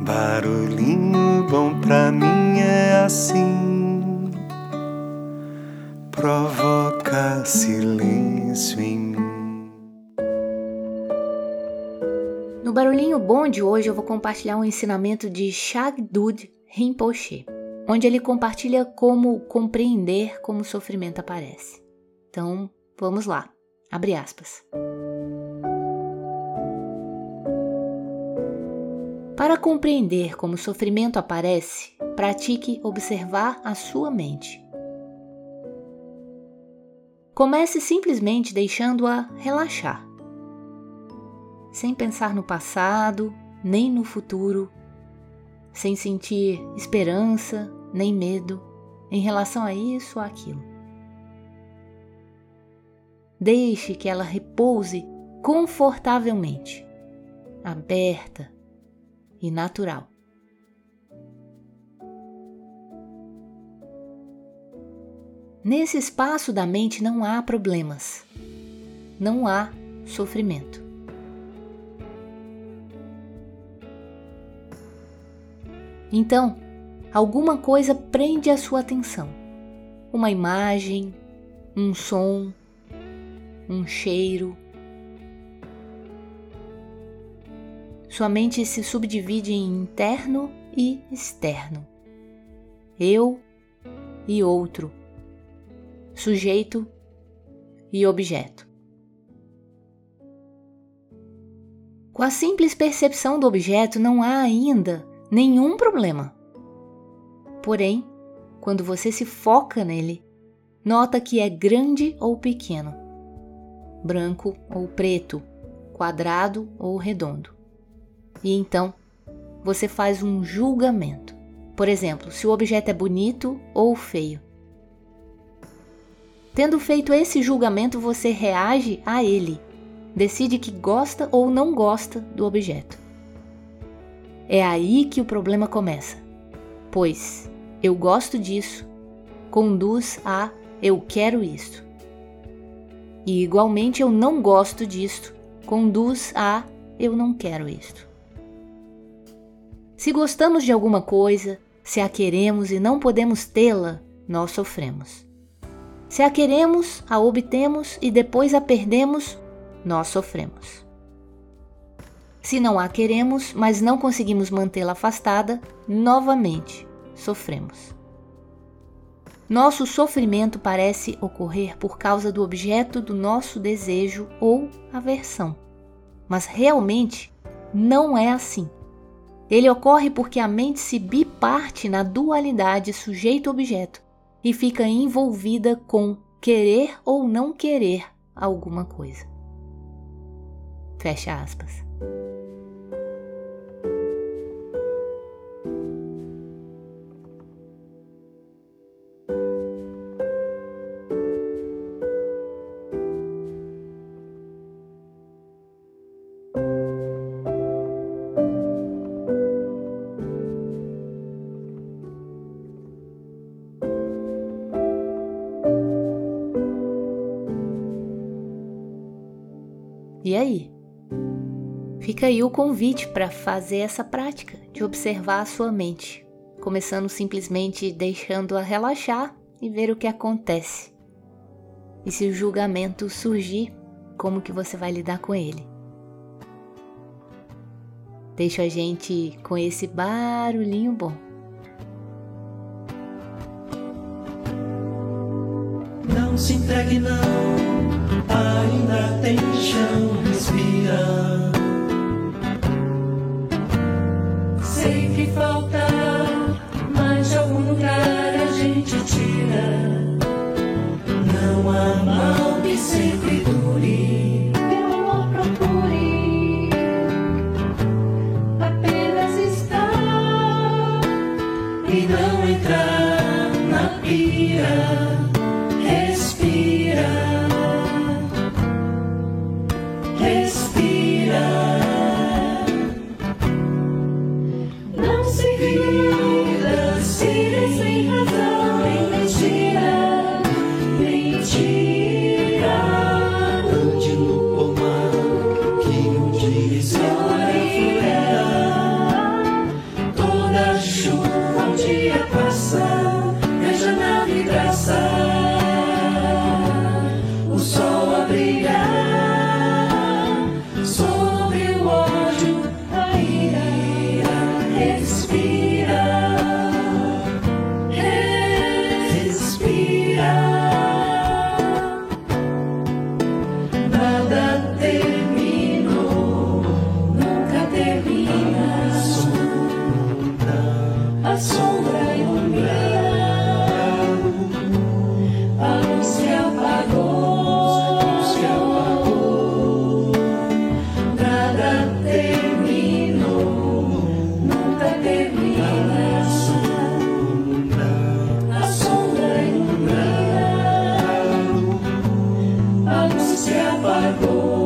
Barulhinho bom pra mim é assim, provoca silêncio em mim. No Barulhinho Bom de hoje eu vou compartilhar um ensinamento de Shagdud Rinpoche, onde ele compartilha como compreender como o sofrimento aparece. Então, vamos lá. Abre aspas. Para compreender como o sofrimento aparece, pratique observar a sua mente. Comece simplesmente deixando-a relaxar, sem pensar no passado nem no futuro, sem sentir esperança nem medo em relação a isso ou aquilo. Deixe que ela repouse confortavelmente, aberta, e natural. Nesse espaço da mente não há problemas, não há sofrimento. Então, alguma coisa prende a sua atenção. Uma imagem, um som, um cheiro, Sua mente se subdivide em interno e externo. Eu e outro. Sujeito e objeto. Com a simples percepção do objeto não há ainda nenhum problema. Porém, quando você se foca nele, nota que é grande ou pequeno, branco ou preto, quadrado ou redondo. E então você faz um julgamento. Por exemplo, se o objeto é bonito ou feio. Tendo feito esse julgamento, você reage a ele, decide que gosta ou não gosta do objeto. É aí que o problema começa, pois eu gosto disso conduz a eu quero isso. E igualmente eu não gosto disto conduz a eu não quero isto. Se gostamos de alguma coisa, se a queremos e não podemos tê-la, nós sofremos. Se a queremos, a obtemos e depois a perdemos, nós sofremos. Se não a queremos, mas não conseguimos mantê-la afastada, novamente sofremos. Nosso sofrimento parece ocorrer por causa do objeto do nosso desejo ou aversão, mas realmente não é assim. Ele ocorre porque a mente se biparte na dualidade sujeito-objeto e fica envolvida com querer ou não querer alguma coisa. Fecha aspas. E aí? Fica aí o convite para fazer essa prática de observar a sua mente, começando simplesmente deixando-a relaxar e ver o que acontece. E se o julgamento surgir, como que você vai lidar com ele? Deixa a gente com esse barulhinho bom. Não se entregue não ainda tem chão, respira. Sei que falta, mas de algum lugar a gente tira. Não há mal que se brilhar. siapa Tuhan